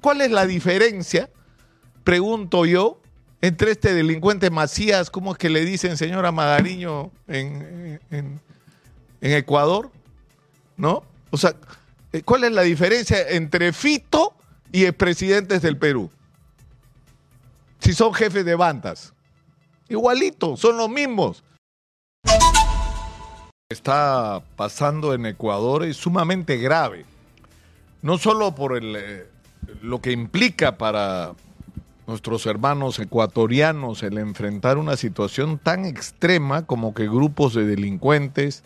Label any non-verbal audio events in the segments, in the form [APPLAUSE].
¿Cuál es la diferencia, pregunto yo, entre este delincuente Macías, ¿cómo es que le dicen señora Madariño en, en, Ecuador? ¿No? O sea, eh, ¿cuál es la diferencia entre Fito y expresidentes del Perú? Si son jefes de bandas. Igualito, son los mismos. Está pasando en Ecuador es sumamente grave. No solo por el, eh, lo que implica para nuestros hermanos ecuatorianos el enfrentar una situación tan extrema como que grupos de delincuentes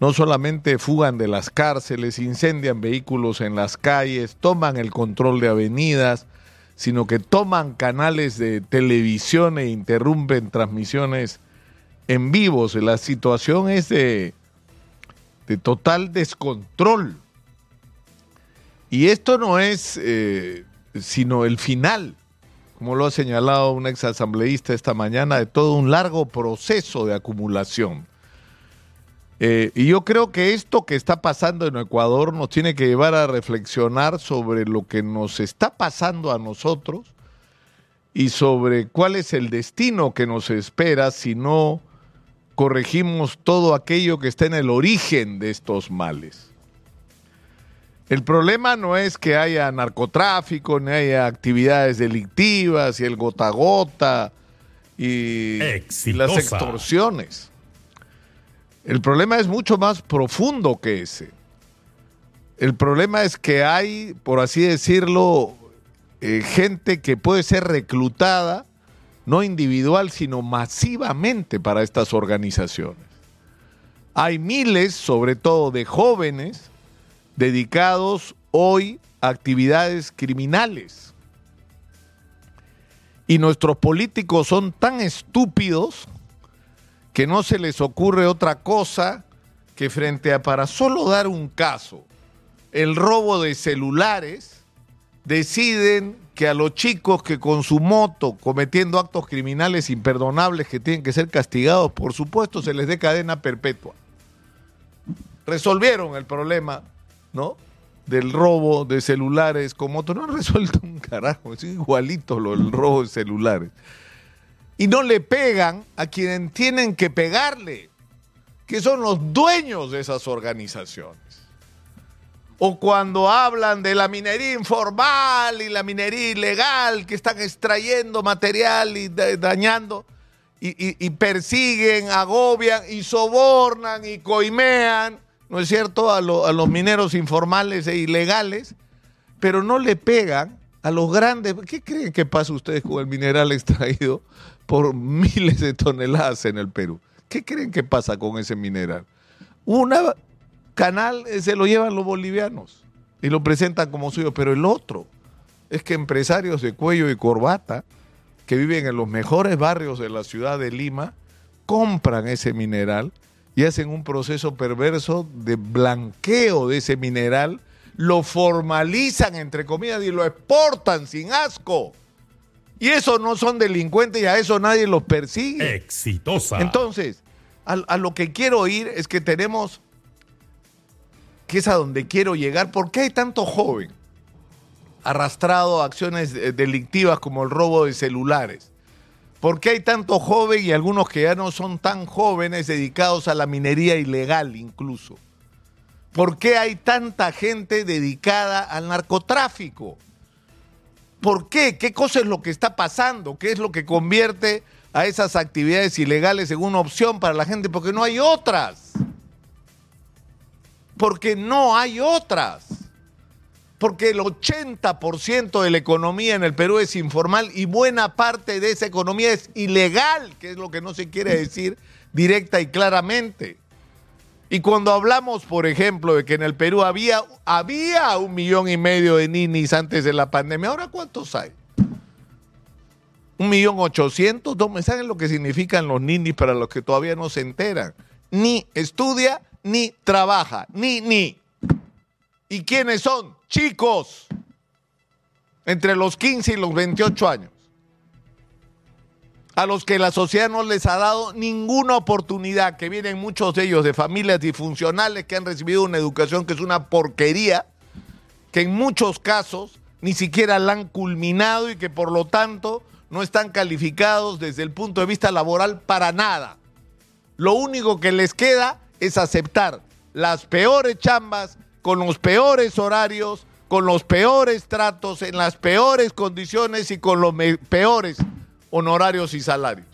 no solamente fugan de las cárceles, incendian vehículos en las calles, toman el control de avenidas, sino que toman canales de televisión e interrumpen transmisiones en vivos. La situación es de, de total descontrol. Y esto no es eh, sino el final, como lo ha señalado un exasambleísta esta mañana, de todo un largo proceso de acumulación. Eh, y yo creo que esto que está pasando en Ecuador nos tiene que llevar a reflexionar sobre lo que nos está pasando a nosotros y sobre cuál es el destino que nos espera si no corregimos todo aquello que está en el origen de estos males. El problema no es que haya narcotráfico, ni haya actividades delictivas y el gota a gota y, y las extorsiones. El problema es mucho más profundo que ese. El problema es que hay, por así decirlo, eh, gente que puede ser reclutada, no individual, sino masivamente para estas organizaciones. Hay miles, sobre todo de jóvenes, dedicados hoy a actividades criminales. Y nuestros políticos son tan estúpidos que no se les ocurre otra cosa que frente a, para solo dar un caso, el robo de celulares, deciden que a los chicos que con su moto cometiendo actos criminales imperdonables que tienen que ser castigados, por supuesto, se les dé cadena perpetua. Resolvieron el problema, ¿no? Del robo de celulares con moto. No han resuelto un carajo, es igualito lo del robo de celulares y no le pegan a quienes tienen que pegarle, que son los dueños de esas organizaciones. O cuando hablan de la minería informal y la minería ilegal, que están extrayendo material y dañando, y, persiguen, agobian y sobornan y coimean, ¿no es cierto?, a, los mineros informales e ilegales, pero no le pegan a los grandes. ¿Qué creen que pasa ustedes con el mineral extraído? por [LAUGHS] miles de toneladas en el Perú. ¿Qué creen que pasa con ese mineral? Una canal eh, se lo llevan los bolivianos y lo presentan como suyo, pero el otro es que empresarios de cuello y corbata que viven en los mejores barrios de la ciudad de Lima compran ese mineral y hacen un proceso perverso de blanqueo de ese mineral, lo formalizan entre comillas y lo exportan sin asco y esos no son delincuentes y a eso nadie los persigue. Exitosa. Entonces, a, lo que quiero ir es que tenemos, que es a donde quiero llegar, ¿por qué hay tanto joven arrastrado a acciones eh, delictivas como el robo de celulares? ¿Por qué hay tanto joven y algunos que ya no son tan jóvenes dedicados a la minería ilegal incluso? ¿Por qué hay tanta gente dedicada al narcotráfico? ¿Por qué? ¿Qué cosa es lo que está pasando? ¿Qué es lo que convierte a esas actividades ilegales en una opción para la gente? Porque no hay otras. Porque no hay otras. Porque el 80% de la economía en el Perú es informal y buena parte de esa economía es ilegal, que es lo que no se quiere decir directa y claramente. Y cuando hablamos, por ejemplo, de que en el Perú había, había un millón y medio de ninis antes de la pandemia, ¿ahora cuántos hay? Un millón ochocientos. ¿No me saben lo que significan los ninis para los que todavía no se enteran? Ni estudia, ni trabaja, ni, ni. ¿Y quiénes son? Chicos, entre los 15 y los 28 años a los que la sociedad no les ha dado ninguna oportunidad, que vienen muchos de ellos de familias disfuncionales que han recibido una educación que es una porquería, que en muchos casos ni siquiera la han culminado y que por lo tanto no están calificados desde el punto de vista laboral para nada. Lo único que les queda es aceptar las peores chambas, con los peores horarios, con los peores tratos, en las peores condiciones y con los peores honorarios y salarios.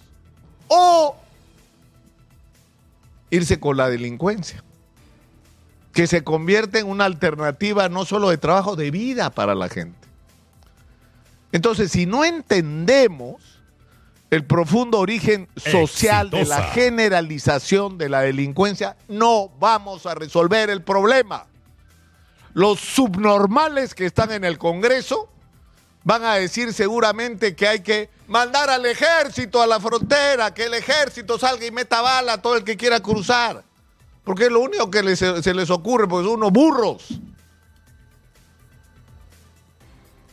O irse con la delincuencia, que se convierte en una alternativa no solo de trabajo, de vida para la gente. Entonces, si no entendemos el profundo origen social de la generalización de la delincuencia, no vamos a resolver el problema. Los subnormales que están en el Congreso van a decir seguramente que hay que mandar al ejército a la frontera, que el ejército salga y meta bala a todo el que quiera cruzar. Porque es lo único que se les ocurre, porque son unos burros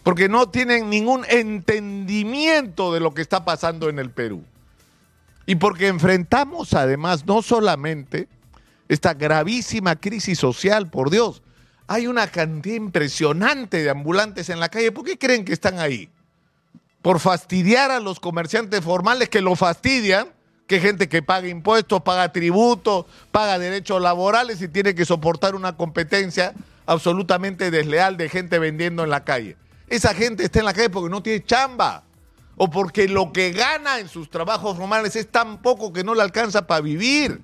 porque no tienen ningún entendimiento de lo que está pasando en el Perú. Y porque enfrentamos además no solamente esta gravísima crisis social, por Dios, hay una cantidad impresionante de ambulantes en la calle. ¿Por qué creen que están ahí? Por fastidiar a los comerciantes formales que lo fastidian, que gente que paga impuestos, paga tributos, paga derechos laborales y tiene que soportar una competencia absolutamente desleal de gente vendiendo en la calle. Esa gente está en la calle porque no tiene chamba o porque lo que gana en sus trabajos formales es tan poco que no le alcanza para vivir.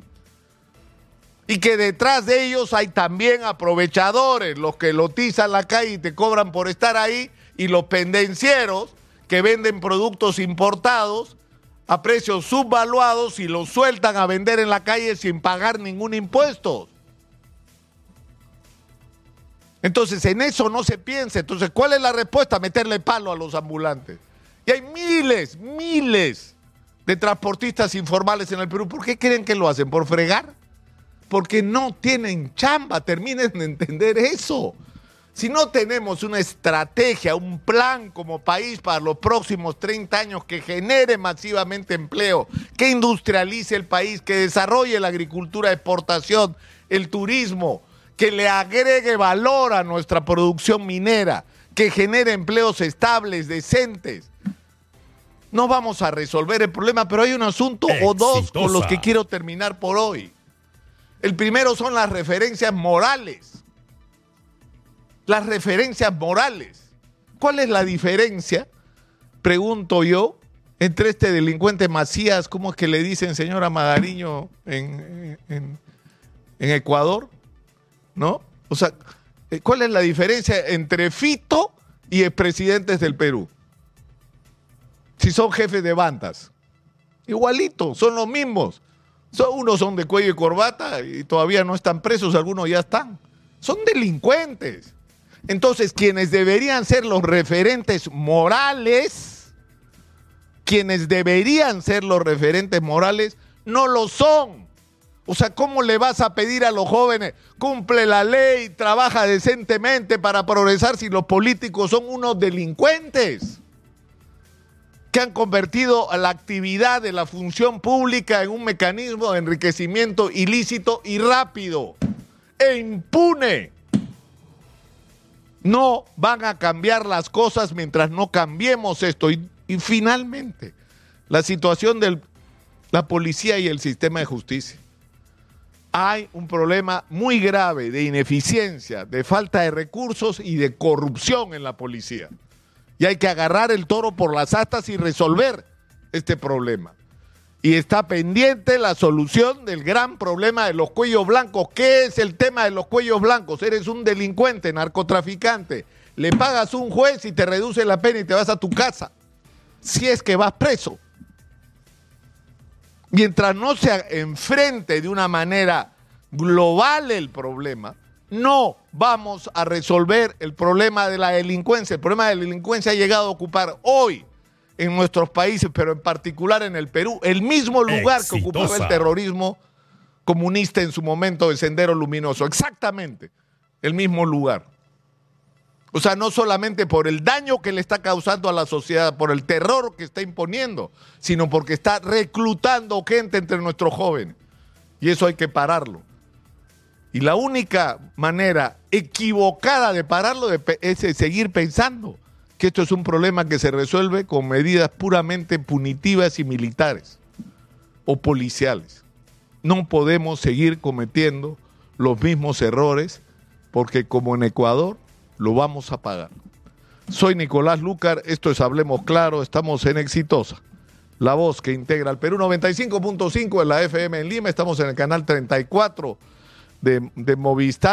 Y que detrás de ellos hay también aprovechadores, los que lotizan la calle y te cobran por estar ahí, y los pendencieros que venden productos importados a precios subvaluados y los sueltan a vender en la calle sin pagar ningún impuesto. Entonces, en eso no se piensa. Entonces, ¿cuál es la respuesta? Meterle palo a los ambulantes. Y hay miles, miles de transportistas informales en el Perú. ¿Por qué creen que lo hacen? ¿Por fregar? Porque no tienen chamba. Terminen de entender eso. Si no tenemos una estrategia, un plan como país para los próximos 30 años que genere masivamente empleo, que industrialice el país, que desarrolle la agricultura de exportación, el turismo, que le agregue valor a nuestra producción minera, que genere empleos estables, decentes. No vamos a resolver el problema, pero hay un asunto o dos con los que quiero terminar por hoy. El primero son las referencias morales. Las referencias morales. ¿Cuál es la diferencia, pregunto yo, entre este delincuente Macías, ¿cómo es que le dicen señora Magariño en, en Ecuador? ¿no? O sea, eh, ¿cuál es la diferencia entre Fito y expresidentes del Perú? Si son jefes de bandas. Igualito, son los mismos. Unos son de cuello y corbata y todavía no están presos, algunos ya están. Son delincuentes. Entonces, quienes deberían ser los referentes morales, quienes deberían ser los referentes morales, no lo son. O sea, ¿cómo le vas a pedir a los jóvenes, cumple la ley, trabaja decentemente para progresar si los políticos son unos delincuentes? Que han convertido a la actividad de la función pública en un mecanismo de enriquecimiento ilícito y rápido e impune. No van a cambiar las cosas mientras no cambiemos esto. Y, y finalmente, la situación de la policía y el sistema de justicia hay un problema muy grave de ineficiencia, de falta de recursos y de corrupción en la policía. Y hay que agarrar el toro por las astas y resolver este problema. Y está pendiente la solución del gran problema de los cuellos blancos. ¿Qué es el tema de los cuellos blancos? Eres un delincuente, narcotraficante. Le pagas un juez y te reduce la pena y te vas a tu casa. Si es que vas preso mientras no se enfrente de una manera global el problema, no vamos a resolver el problema de la delincuencia. El problema de la delincuencia ha llegado a ocupar hoy en nuestros países, pero en particular en el Perú, el mismo lugar que ocupó el terrorismo comunista en su momento de Sendero Luminoso. Exactamente, el mismo lugar. O sea, no solamente por el daño que le está causando a la sociedad, por el terror que está imponiendo, sino porque está reclutando gente entre nuestros jóvenes. Y eso hay que pararlo. Y la única manera equivocada de pararlo es seguir pensando que esto es un problema que se resuelve con medidas puramente punitivas y militares o policiales. No podemos seguir cometiendo los mismos errores porque como en Ecuador lo vamos a pagar. Soy Nicolás Lucar, esto es Hablemos Claro, estamos en Exitosa, la voz que integra el Perú 95.5 en la FM en Lima, estamos en el canal 34 de, de Movistar.